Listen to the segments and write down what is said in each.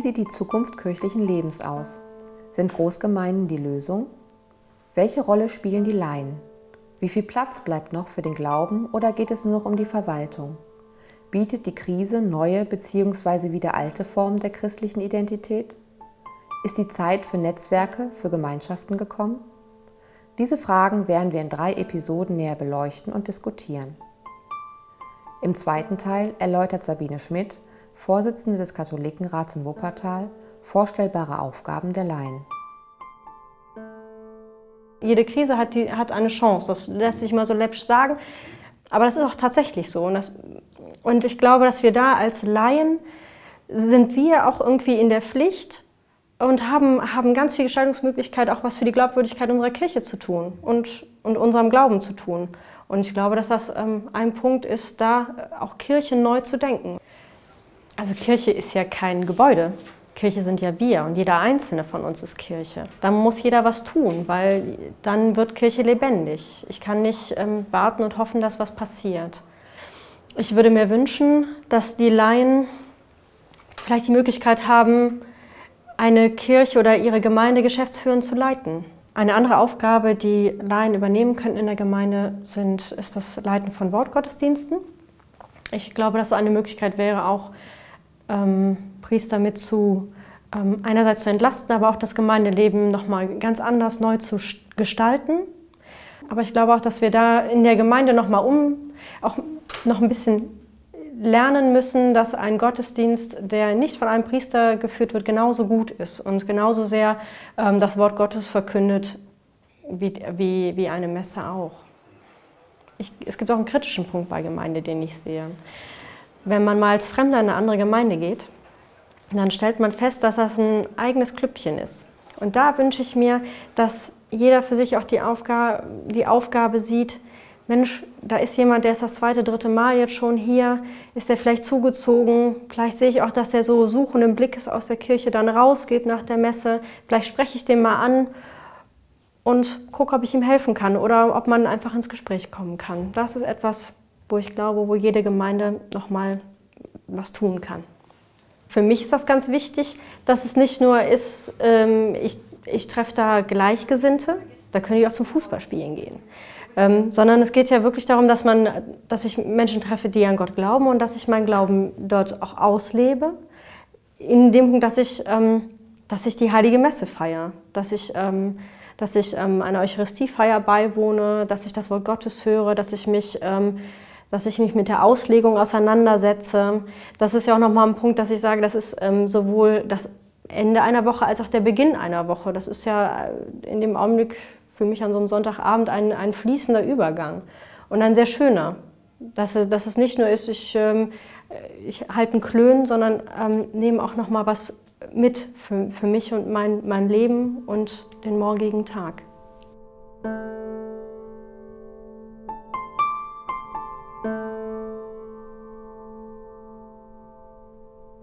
sieht die Zukunft kirchlichen Lebens aus? Sind Großgemeinden die Lösung? Welche Rolle spielen die Laien? Wie viel Platz bleibt noch für den Glauben oder geht es nur noch um die Verwaltung? Bietet die Krise neue bzw. wieder alte Formen der christlichen Identität? Ist die Zeit für Netzwerke, für Gemeinschaften gekommen? Diese Fragen werden wir in drei Episoden näher beleuchten und diskutieren. Im zweiten Teil erläutert Sabine Schmidt, Vorsitzende des Katholikenrats in Wuppertal, vorstellbare Aufgaben der Laien. Jede Krise hat, die, hat eine Chance, das lässt sich mal so läppisch sagen, aber das ist auch tatsächlich so. Und, das, und ich glaube, dass wir da als Laien sind wir auch irgendwie in der Pflicht, und haben, haben ganz viel Gestaltungsmöglichkeit, auch was für die Glaubwürdigkeit unserer Kirche zu tun und, und unserem Glauben zu tun. Und ich glaube, dass das ähm, ein Punkt ist, da auch Kirche neu zu denken. Also Kirche ist ja kein Gebäude. Kirche sind ja wir und jeder einzelne von uns ist Kirche. Da muss jeder was tun, weil dann wird Kirche lebendig. Ich kann nicht ähm, warten und hoffen, dass was passiert. Ich würde mir wünschen, dass die Laien vielleicht die Möglichkeit haben, eine Kirche oder ihre Gemeinde geschäftsführend zu leiten. Eine andere Aufgabe, die Laien übernehmen könnten in der Gemeinde, sind, ist das Leiten von Wortgottesdiensten. Ich glaube, dass eine Möglichkeit wäre, auch ähm, Priester mit zu ähm, einerseits zu entlasten, aber auch das Gemeindeleben nochmal ganz anders neu zu gestalten. Aber ich glaube auch, dass wir da in der Gemeinde nochmal um, auch noch ein bisschen lernen müssen, dass ein Gottesdienst, der nicht von einem Priester geführt wird, genauso gut ist und genauso sehr ähm, das Wort Gottes verkündet wie, wie, wie eine Messe auch. Ich, es gibt auch einen kritischen Punkt bei Gemeinde, den ich sehe. Wenn man mal als Fremder in eine andere Gemeinde geht, dann stellt man fest, dass das ein eigenes Klüppchen ist. Und da wünsche ich mir, dass jeder für sich auch die Aufgabe, die Aufgabe sieht, Mensch, da ist jemand, der ist das zweite, dritte Mal jetzt schon hier, ist der vielleicht zugezogen, vielleicht sehe ich auch, dass der so suchenden Blickes aus der Kirche dann rausgeht nach der Messe, vielleicht spreche ich den mal an und gucke, ob ich ihm helfen kann oder ob man einfach ins Gespräch kommen kann. Das ist etwas, wo ich glaube, wo jede Gemeinde nochmal was tun kann. Für mich ist das ganz wichtig, dass es nicht nur ist, ähm, ich, ich treffe da Gleichgesinnte, da könnte ich auch zum Fußballspielen gehen. Ähm, sondern es geht ja wirklich darum, dass, man, dass ich Menschen treffe, die an Gott glauben und dass ich meinen Glauben dort auch auslebe. In dem Punkt, dass ich, ähm, dass ich die Heilige Messe feiere, dass ich, ähm, dass ich ähm, einer Eucharistiefeier beiwohne, dass ich das Wort Gottes höre, dass ich mich ähm, dass ich mich mit der Auslegung auseinandersetze. Das ist ja auch nochmal ein Punkt, dass ich sage, das ist ähm, sowohl das Ende einer Woche als auch der Beginn einer Woche. Das ist ja äh, in dem Augenblick für mich an so einem Sonntagabend ein, ein fließender Übergang und ein sehr schöner. Dass, dass es nicht nur ist, ich, ähm, ich halte einen Klön, sondern ähm, nehme auch noch mal was mit für, für mich und mein, mein Leben und den morgigen Tag. thank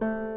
you